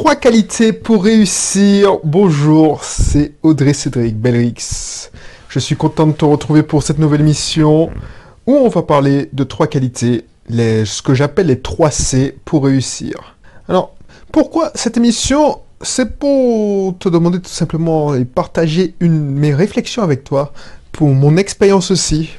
Trois qualités pour réussir. Bonjour, c'est Audrey Cédric Belrix. Je suis content de te retrouver pour cette nouvelle mission où on va parler de trois qualités, ce que j'appelle les 3 C pour réussir. Alors, pourquoi cette émission? C'est pour te demander tout simplement et partager mes réflexions avec toi, pour mon expérience aussi.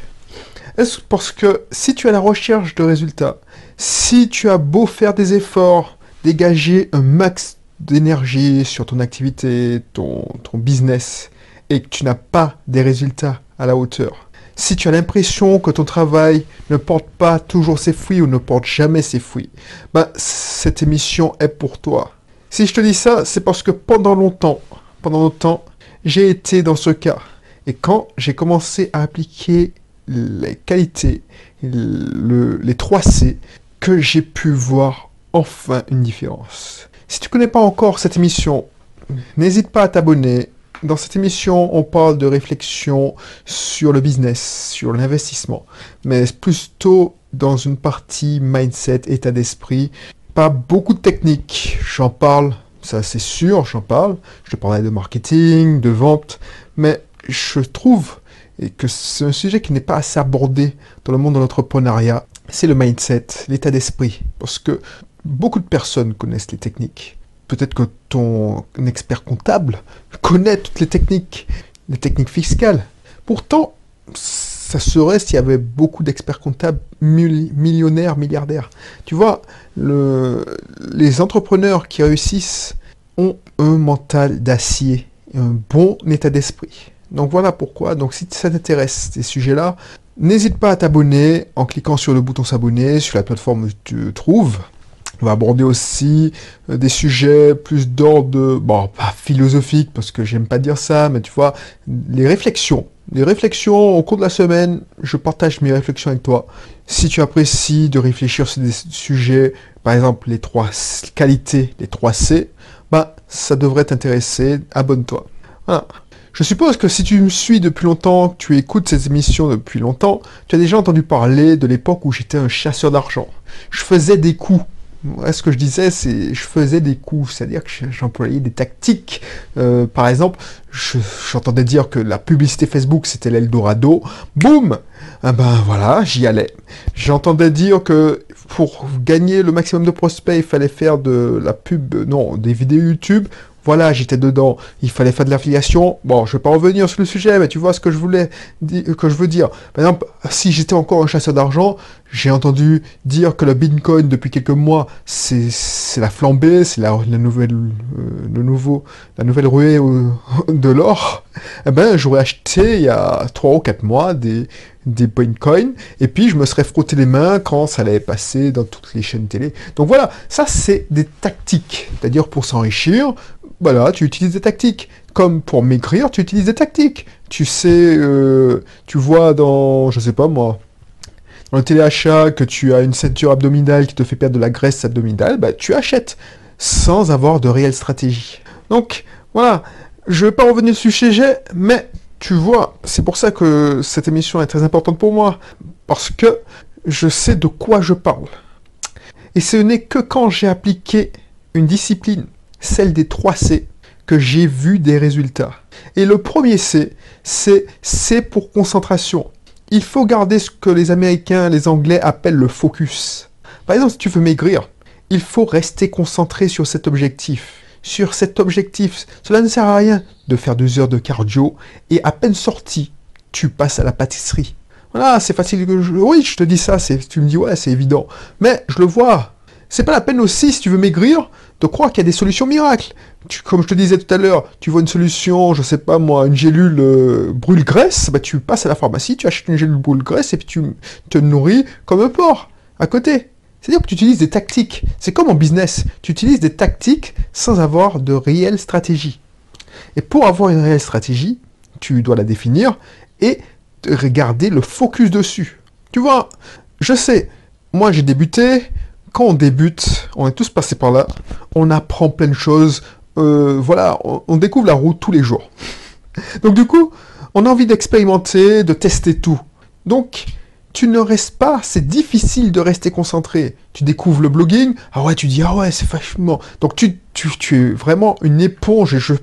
Est-ce parce que si tu es à la recherche de résultats, si tu as beau faire des efforts, dégager un max d'énergie sur ton activité, ton, business, et que tu n'as pas des résultats à la hauteur, si tu as l'impression que ton travail ne porte pas toujours ses fruits ou ne porte jamais ses fruits, ben, cette émission est pour toi. Si je te dis ça, c'est parce que pendant longtemps, pendant longtemps, j'ai été dans ce cas. Et quand j'ai commencé à appliquer les qualités, les 3 C, que j'ai pu voir enfin une différence. Si tu ne connais pas encore cette émission, n'hésite pas à t'abonner. Dans cette émission, on parle de réflexion sur le business, sur l'investissement, mais plutôt dans une partie mindset, état d'esprit. Pas beaucoup de techniques, j'en parle, ça c'est sûr, j'en parle. Je te parlerai de marketing, de vente, mais je trouve que c'est un sujet qui n'est pas assez abordé dans le monde de l'entrepreneuriat. C'est le mindset, l'état d'esprit. Parce que beaucoup de personnes connaissent les techniques. Peut-être que ton expert comptable connaît toutes les techniques, les techniques fiscales. Pourtant, ça serait s'il y avait beaucoup d'experts comptables millionnaires, milliardaires. Tu vois, les entrepreneurs qui réussissent ont un mental d'acier, un bon état d'esprit. Donc voilà pourquoi. Donc si ça t'intéresse ces sujets-là, n'hésite pas à t'abonner en cliquant sur le bouton s'abonner sur la plateforme où tu trouves. On va aborder aussi euh, des sujets plus d'ordre, bon, pas philosophique, parce que j'aime pas dire ça, mais tu vois, les réflexions. Les réflexions au cours de la semaine, je partage mes réflexions avec toi. Si tu apprécies de réfléchir sur des sujets, par exemple les trois qualités, les trois C, bah, ça devrait t'intéresser, abonne-toi. Voilà. Je suppose que si tu me suis depuis longtemps, que tu écoutes ces émissions depuis longtemps, tu as déjà entendu parler de l'époque où j'étais un chasseur d'argent. Je faisais des coups ce que je disais, c'est je faisais des coups, c'est-à-dire que j'employais des tactiques. Euh, par exemple, j'entendais dire que la publicité Facebook c'était l'Eldorado. Boum ah Ben voilà, j'y allais. J'entendais dire que pour gagner le maximum de prospects, il fallait faire de la pub, non, des vidéos YouTube. Voilà, j'étais dedans. Il fallait faire de l'affiliation. Bon, je vais pas revenir sur le sujet, mais tu vois ce que je voulais que je veux dire. Par exemple, si j'étais encore un chasseur d'argent, j'ai entendu dire que le Bitcoin depuis quelques mois, c'est la flambée, c'est la, nouvelle, euh, le nouveau, la nouvelle ruée de l'or. Eh ben, j'aurais acheté il y a 3 ou 4 mois des, des Bitcoins, et puis je me serais frotté les mains quand ça allait passer dans toutes les chaînes télé. Donc voilà, ça c'est des tactiques, c'est-à-dire pour s'enrichir, voilà, tu utilises des tactiques. Comme pour maigrir, tu utilises des tactiques. Tu sais, euh, tu vois dans, je sais pas moi, dans le téléachat que tu as une ceinture abdominale qui te fait perdre de la graisse abdominale, bah tu achètes sans avoir de réelle stratégie. Donc voilà, je vais pas revenir sur le sujet, mais tu vois, c'est pour ça que cette émission est très importante pour moi, parce que je sais de quoi je parle. Et ce n'est que quand j'ai appliqué une discipline celle des trois C, que j'ai vu des résultats. Et le premier C, c'est C pour concentration. Il faut garder ce que les Américains, les Anglais appellent le focus. Par exemple, si tu veux maigrir, il faut rester concentré sur cet objectif. Sur cet objectif, cela ne sert à rien de faire deux heures de cardio et à peine sorti, tu passes à la pâtisserie. Voilà, c'est facile que je... Oui, je te dis ça, tu me dis ouais, c'est évident. Mais je le vois. C'est pas la peine aussi, si tu veux maigrir, de croire qu'il y a des solutions miracles. comme je te disais tout à l'heure, tu vois une solution, je sais pas moi, une gélule euh, brûle-graisse, bah tu passes à la pharmacie, tu achètes une gélule brûle-graisse et puis tu te nourris comme un porc à côté. C'est-à-dire que tu utilises des tactiques. C'est comme en business. Tu utilises des tactiques sans avoir de réelle stratégie. Et pour avoir une réelle stratégie, tu dois la définir et regarder le focus dessus. Tu vois, je sais, moi j'ai débuté, quand on débute, on est tous passés par là, on apprend plein de choses, euh, voilà, on, découvre la route tous les jours. Donc du coup, on a envie d'expérimenter, de tester tout. Donc, tu ne restes pas, c'est difficile de rester concentré. Tu découvres le blogging, ah ouais, tu dis, ah ouais, c'est vachement. Donc tu tu, es vraiment une éponge et je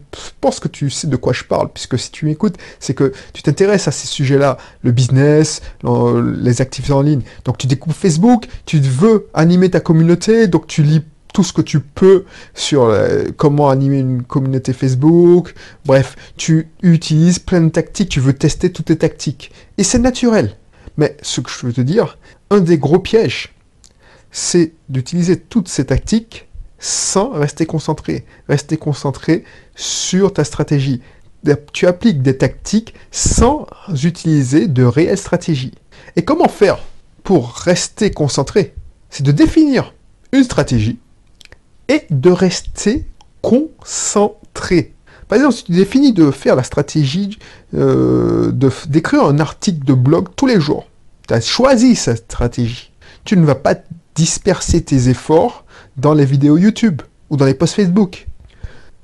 pense que tu sais de quoi je parle, puisque si tu m'écoutes, c'est que tu t'intéresses à ces sujets-là, le business, les activités en ligne. Donc tu découvres Facebook, tu veux animer ta communauté, donc tu lis tout ce que tu peux sur euh, comment animer une communauté Facebook. Bref, tu utilises plein de tactiques, tu veux tester toutes tes tactiques. Et c'est naturel. Mais ce que je veux te dire, un des gros pièges, c'est d'utiliser toutes ces tactiques sans rester concentré. Rester concentré sur ta stratégie. Tu appliques des tactiques sans utiliser de réelles stratégies. Et comment faire pour rester concentré? C'est de définir une stratégie et de rester concentré. Par exemple, si tu définis de faire la stratégie euh, d'écrire un article de blog tous les jours, tu as choisi cette stratégie. Tu ne vas pas disperser tes efforts dans les vidéos YouTube ou dans les posts Facebook.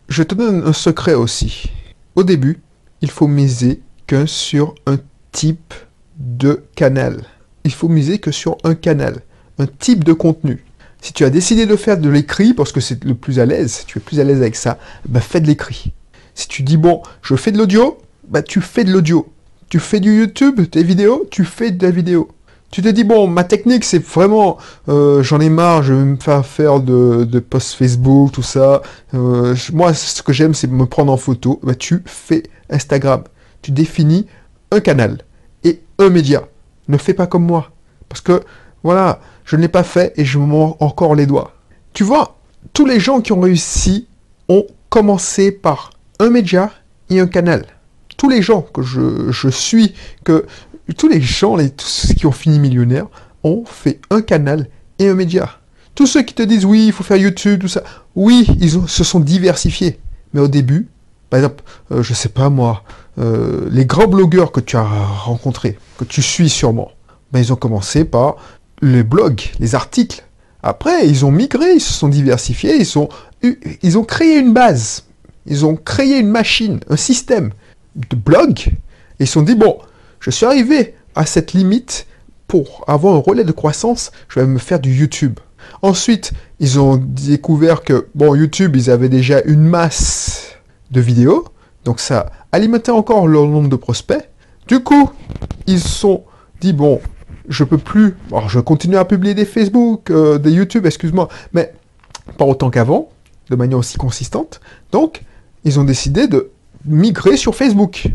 Je te donne un secret aussi. Au début, il faut miser que sur un type de canal. Il faut miser que sur un canal, un type de contenu. Si tu as décidé de faire de l'écrit parce que c'est le plus à l'aise, tu es plus à l'aise avec ça, bah fais de l'écrit. Si tu dis bon, je fais de l'audio, bah tu fais de l'audio. Tu fais du YouTube, tes vidéos, tu fais de la vidéo tu te dis, bon, ma technique, c'est vraiment, euh, j'en ai marre, je vais me faire faire de, de posts Facebook, tout ça. Euh, moi, ce que j'aime, c'est me prendre en photo. Bah, tu fais Instagram. Tu définis un canal et un média. Ne fais pas comme moi. Parce que, voilà, je ne l'ai pas fait et je me mords encore les doigts. Tu vois, tous les gens qui ont réussi ont commencé par un média et un canal. Tous les gens que je, je suis, que tous les gens, les, tous ceux qui ont fini millionnaires, ont fait un canal et un média. Tous ceux qui te disent oui, il faut faire YouTube, tout ça, oui, ils se sont diversifiés. Mais au début, par exemple, je euh, je sais pas moi, euh, les grands blogueurs que tu as rencontrés, que tu suis sûrement, ben, ils ont commencé par les blogs, les articles. Après, ils ont migré, ils se sont diversifiés, ils, ils ont créé une base, ils ont créé une machine, un système de blog, et ils se sont dit, bon, je suis arrivé à cette limite pour avoir un relais de croissance, je vais me faire du YouTube. Ensuite, ils ont découvert que, bon, YouTube, ils avaient déjà une masse de vidéos, donc ça alimentait encore leur nombre de prospects. Du coup, ils sont dit, bon, je peux plus, alors je continue à publier des Facebook, euh, des YouTube, excuse-moi, mais pas autant qu'avant, de manière aussi consistante. Donc, ils ont décidé de migrer sur Facebook.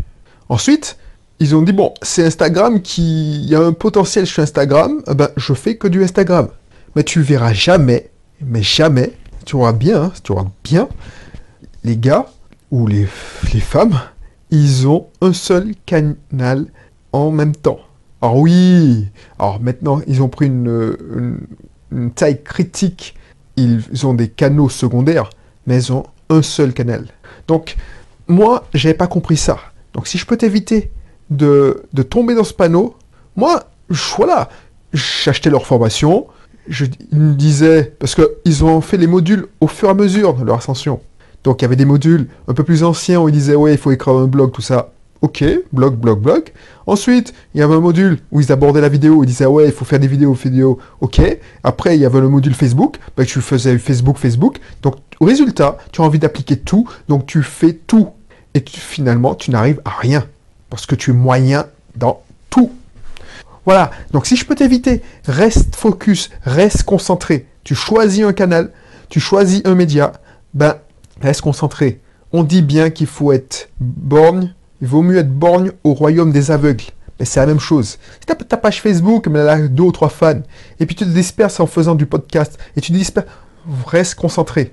Ensuite, ils ont dit bon, c'est Instagram qui. Il y a un potentiel sur Instagram, eh ben, je fais que du Instagram. Mais tu verras jamais, mais jamais, tu auras bien, hein, tu auras bien, les gars ou les, les femmes, ils ont un seul canal en même temps. Alors oui, alors maintenant ils ont pris une, une taille critique, ils ont des canaux secondaires, mais ils ont un seul canal. Donc moi, j'avais pas compris ça. Donc si je peux t'éviter de, tomber dans ce panneau. Moi, voilà, j'achetais leur formation, je, ils me disaient, parce qu'ils ont fait les modules au fur et à mesure de leur ascension. Donc il y avait des modules un peu plus anciens où ils disaient, ouais, il faut écrire un blog, tout ça. Ok, blog, blog, blog. Ensuite, il y avait un module où ils abordaient la vidéo, ils disaient, ouais, il faut faire des vidéos, vidéos, ok. Après, il y avait le module Facebook, bah, tu faisais Facebook, Facebook. Donc, résultat, tu as envie d'appliquer tout, donc tu fais tout. Et finalement, tu n'arrives à rien parce que tu es moyen dans tout. Voilà, donc si je peux t'éviter, reste focus, reste concentré. Tu choisis un canal, tu choisis un média, ben reste concentré. On dit bien qu'il faut être borgne, il vaut mieux être borgne au royaume des aveugles. Mais c'est la même chose. Si tu as ta page Facebook, mais elle a deux ou trois fans, et puis tu te disperses en faisant du podcast, et tu te disperses, reste concentré.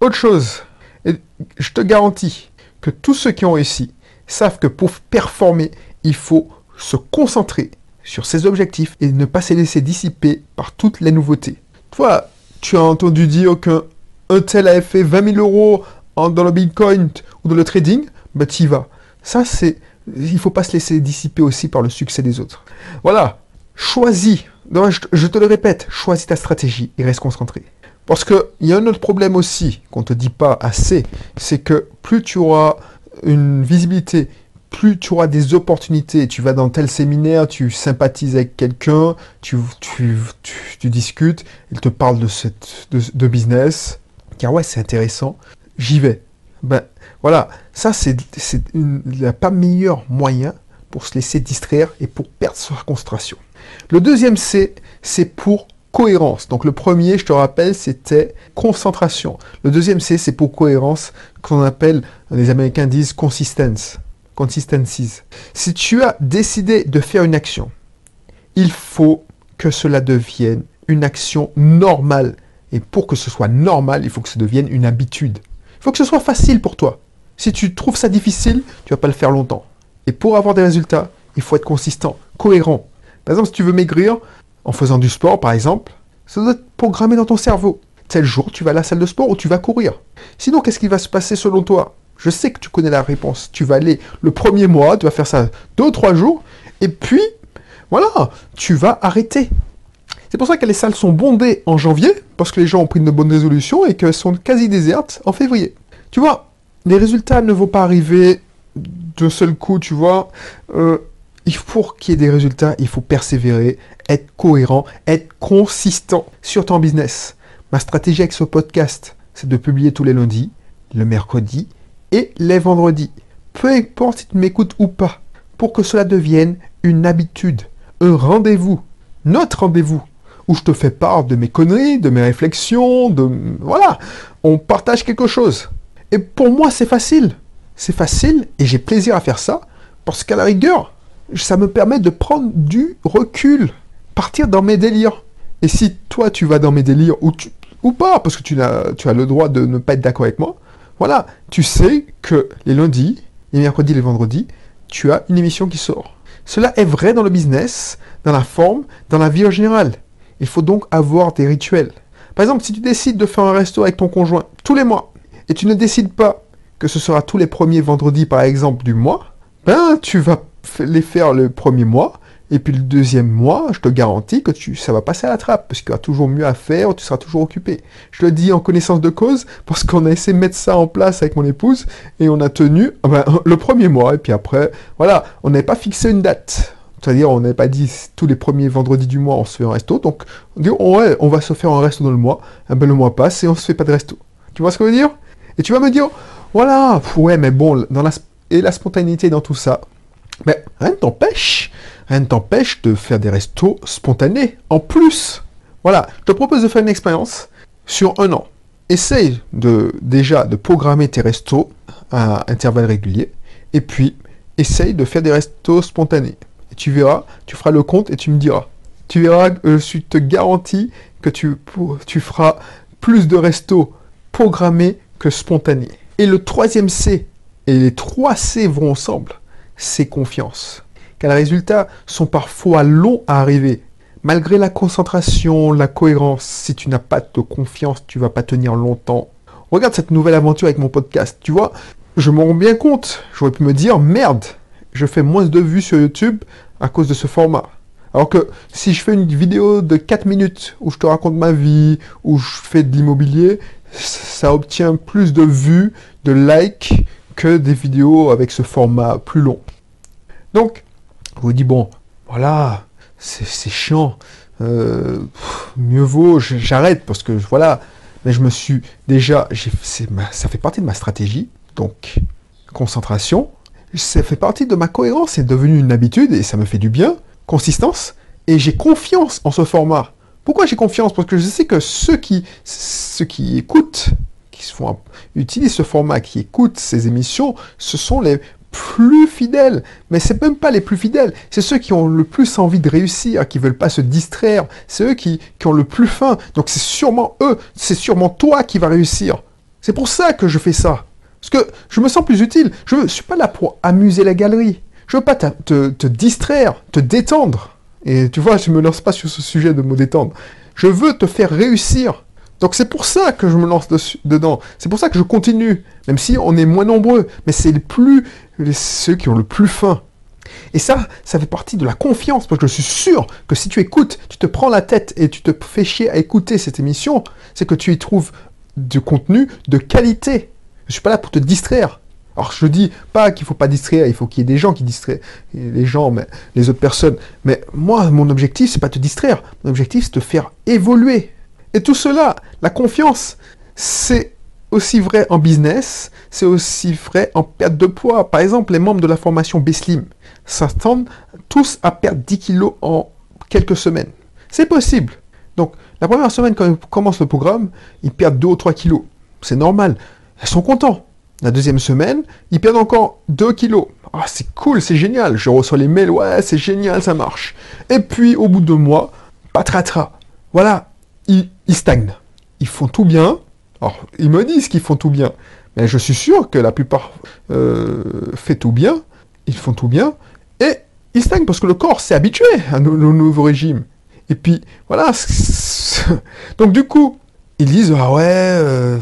Autre chose, je te garantis que tous ceux qui ont réussi, savent que pour performer, il faut se concentrer sur ses objectifs et ne pas se laisser dissiper par toutes les nouveautés. Toi, tu as entendu dire qu'un tel a fait 20 000 euros dans le Bitcoin ou dans le trading, bah tu y vas. Ça, c'est... Il faut pas se laisser dissiper aussi par le succès des autres. Voilà, choisis, je, je te le répète, choisis ta stratégie et reste concentré. Parce qu'il y a un autre problème aussi qu'on ne te dit pas assez, c'est que plus tu auras une visibilité, plus tu auras des opportunités. Tu vas dans tel séminaire, tu sympathises avec quelqu'un, tu, tu, tu, discutes, il te parle de, cette, de, business, car ouais, c'est intéressant, j'y vais. Ben voilà, ça c'est le pas meilleur moyen pour se laisser distraire et pour perdre sa concentration. Le deuxième C, c'est pour cohérence. Donc le premier, je te rappelle, c'était concentration. Le deuxième c'est pour cohérence, qu'on appelle, les Américains disent consistence. Consistencies. Si tu as décidé de faire une action, il faut que cela devienne une action normale. Et pour que ce soit normal, il faut que ça devienne une habitude. Il faut que ce soit facile pour toi. Si tu trouves ça difficile, tu vas pas le faire longtemps. Et pour avoir des résultats, il faut être consistant, cohérent. Par exemple, si tu veux maigrir en faisant du sport, par exemple, ça doit être programmé dans ton cerveau. Tel jour, tu vas à la salle de sport ou tu vas courir. Sinon, qu'est-ce qui va se passer selon toi? Je sais que tu connais la réponse. Tu vas aller le premier mois, tu vas faire ça deux ou trois jours, et puis, voilà, tu vas arrêter. C'est pour ça que les salles sont bondées en janvier, parce que les gens ont pris de bonnes résolutions et qu'elles sont quasi désertes en février. Tu vois, les résultats ne vont pas arriver d'un seul coup, tu vois. Euh, faut qu'il y ait des résultats, il faut persévérer, être cohérent, être consistant sur ton business. Ma stratégie avec ce podcast, c'est de publier tous les lundis, le mercredi et les vendredis. Peu importe si tu m'écoutes ou pas, pour que cela devienne une habitude, un rendez-vous, notre rendez-vous, où je te fais part de mes conneries, de mes réflexions, de... Voilà, on partage quelque chose. Et pour moi, c'est facile. C'est facile et j'ai plaisir à faire ça, parce qu'à la rigueur, ça me permet de prendre du recul, partir dans mes délires. Et si toi, tu vas dans mes délires, ou, tu, ou pas, parce que tu as, tu as le droit de ne pas être d'accord avec moi, voilà, tu sais que les lundis, les mercredis, les vendredis, tu as une émission qui sort. Cela est vrai dans le business, dans la forme, dans la vie en général. Il faut donc avoir des rituels. Par exemple, si tu décides de faire un resto avec ton conjoint tous les mois, et tu ne décides pas que ce sera tous les premiers vendredis, par exemple, du mois, ben, tu vas les faire le premier mois, et puis le deuxième mois, je te garantis que tu, ça va passer à la trappe, parce qu'il y aura toujours mieux à faire, tu seras toujours occupé. Je le dis en connaissance de cause, parce qu'on a essayé de mettre ça en place avec mon épouse, et on a tenu ah ben, le premier mois, et puis après, voilà, on n'avait pas fixé une date. C'est-à-dire, on n'avait pas dit tous les premiers vendredis du mois, on se fait un resto. Donc, on dit, ouais, on va se faire un resto dans le mois. Ah ben, le mois passe et on se fait pas de resto. Tu vois ce que je veux dire? Et tu vas me dire, voilà, ouais, mais bon, dans et la spontanéité dans tout ça, mais rien ne t'empêche, rien ne t'empêche de faire des restos spontanés. En plus, voilà, je te propose de faire une expérience sur un an. Essaye déjà de programmer tes restos à intervalles réguliers. Et puis, essaye de faire des restos spontanés. Et tu verras, tu feras le compte et tu me diras. Tu verras, je te garantis que tu, tu feras plus de restos programmés que spontanés. Et le troisième C, et les trois C vont ensemble c'est confiance. Car les résultats sont parfois longs à arriver. Malgré la concentration, la cohérence, si tu n'as pas de confiance, tu vas pas tenir longtemps. Regarde cette nouvelle aventure avec mon podcast. Tu vois, je m'en rends bien compte. J'aurais pu me dire, merde, je fais moins de vues sur YouTube à cause de ce format. Alors que si je fais une vidéo de 4 minutes où je te raconte ma vie, où je fais de l'immobilier, ça obtient plus de vues, de likes que des vidéos avec ce format plus long. Donc, vous dis, bon, voilà, c'est chiant. Euh, mieux vaut, j'arrête parce que voilà, mais je me suis déjà, ça fait partie de ma stratégie, donc concentration, ça fait partie de ma cohérence, c'est devenu une habitude et ça me fait du bien, consistance, et j'ai confiance en ce format. Pourquoi j'ai confiance? Parce que je sais que ceux qui, ceux qui écoutent qui se font, utilisent ce format, qui écoutent ces émissions, ce sont les plus fidèles. Mais c'est même pas les plus fidèles, c'est ceux qui ont le plus envie de réussir, qui veulent pas se distraire, c'est eux qui, ont le plus faim. Donc c'est sûrement eux, c'est sûrement toi qui va réussir. C'est pour ça que je fais ça. Parce que je me sens plus utile. Je ne suis pas là pour amuser la galerie. Je veux pas te, te distraire, te détendre. Et tu vois, je me lance pas sur ce sujet de me détendre. Je veux te faire réussir. Donc c'est pour ça que je me lance dedans. C'est pour ça que je continue, même si on est moins nombreux. Mais c'est plus, ceux qui ont le plus faim. Et ça, ça fait partie de la confiance, parce que je suis sûr que si tu écoutes, tu te prends la tête et tu te fais chier à écouter cette émission, c'est que tu y trouves du contenu de qualité. Je suis pas là pour te distraire. Alors je dis pas qu'il faut pas distraire, il faut qu'il y ait des gens qui distraient les gens, mais les autres personnes. Mais moi, mon objectif, c'est pas te distraire. Mon objectif, c'est te faire évoluer. Et tout cela, la confiance, C'est aussi vrai en business, c'est aussi vrai en perte de poids. Par exemple, les membres de la formation B-Slim s'attendent tous à perdre 10 kilos en quelques semaines. C'est possible. Donc, la première semaine, quand ils commencent le programme, ils perdent 2 ou 3 kilos. C'est normal. Ils sont contents. La deuxième semaine, ils perdent encore 2 kilos. Ah, c'est cool, c'est génial. Je reçois les mails, ouais, c'est génial, ça marche. Et puis, au bout de deux mois, patratra. Voilà, ils stagnent. Ils font tout bien. Alors, ils me disent qu'ils font tout bien. Mais je suis sûr que la plupart euh, fait tout bien. Ils font tout bien. Et ils stagnent parce que le corps s'est habitué à nos, nouveaux régimes. Et puis, voilà. Donc, du coup, ils disent, ah ouais, euh,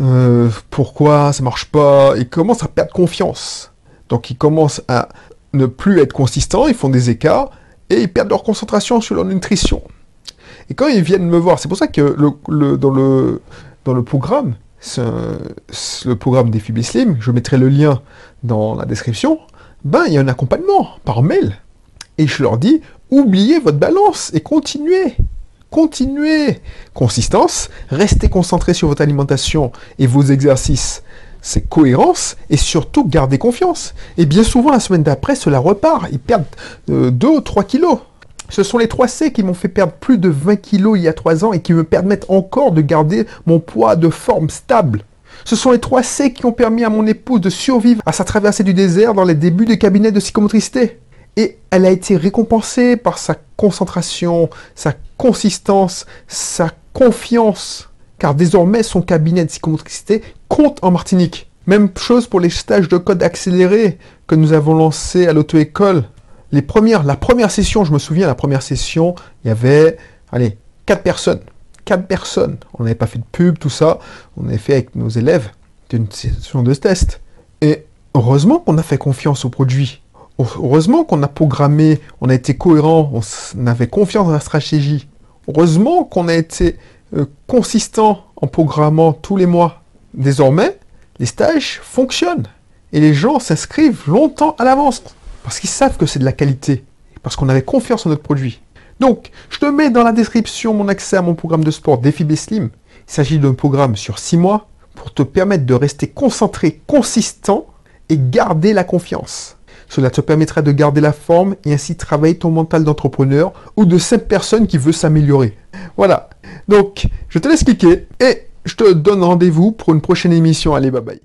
euh, pourquoi ça marche pas? Ils commencent à perdre confiance. Donc, ils commencent à ne plus être consistants, ils font des écarts et ils perdent leur concentration sur leur nutrition. Et quand ils viennent me voir, c'est pour ça que dans, le, dans le programme, le programme des Phoebe Slim, je mettrai le lien dans la description, ben il y a un accompagnement par mail. Et je leur dis, oubliez votre balance et continuez. Continuez. Consistance, restez concentré sur votre alimentation et vos exercices. C'est cohérence et surtout gardez confiance. Et bien souvent, la semaine d'après, cela repart. Ils perdent 2 euh, ou 3 kilos. Ce sont les 3 C qui m'ont fait perdre plus de 20 kilos il y a 3 ans et qui me permettent encore de garder mon poids de forme stable. Ce sont les 3 C qui ont permis à mon épouse de survivre à sa traversée du désert dans les débuts des cabinets de psychomotricité. Et elle a été récompensée par sa concentration, sa consistance, sa confiance. Car désormais, son cabinet de psychomotricité compte en Martinique. Même chose pour les stages de code accéléré que nous avons lancés à l'auto-école. Les premières, la première session, je me souviens, la première session, il y avait, allez, quatre personnes. Quatre personnes. On n'avait pas fait de pub, tout ça. On avait fait avec nos élèves une session de test. Et heureusement qu'on a fait confiance au produit. Heureusement qu'on a programmé, on a été cohérent, on avait confiance dans la stratégie. Heureusement qu'on a été consistant en programmant tous les mois. Désormais, les stages fonctionnent et les gens s'inscrivent longtemps à l'avance parce qu'ils savent que c'est de la qualité, parce qu'on avait confiance en notre produit. Donc, je te mets dans la description mon accès à mon programme de sport Défi Slim. Il s'agit d'un programme sur 6 mois pour te permettre de rester concentré, consistant et garder la confiance. Cela te permettra de garder la forme et ainsi travailler ton mental d'entrepreneur ou de cette personne qui veut s'améliorer. Voilà. Donc, je te laisse cliquer et je te donne rendez-vous pour une prochaine émission. Allez, bye bye.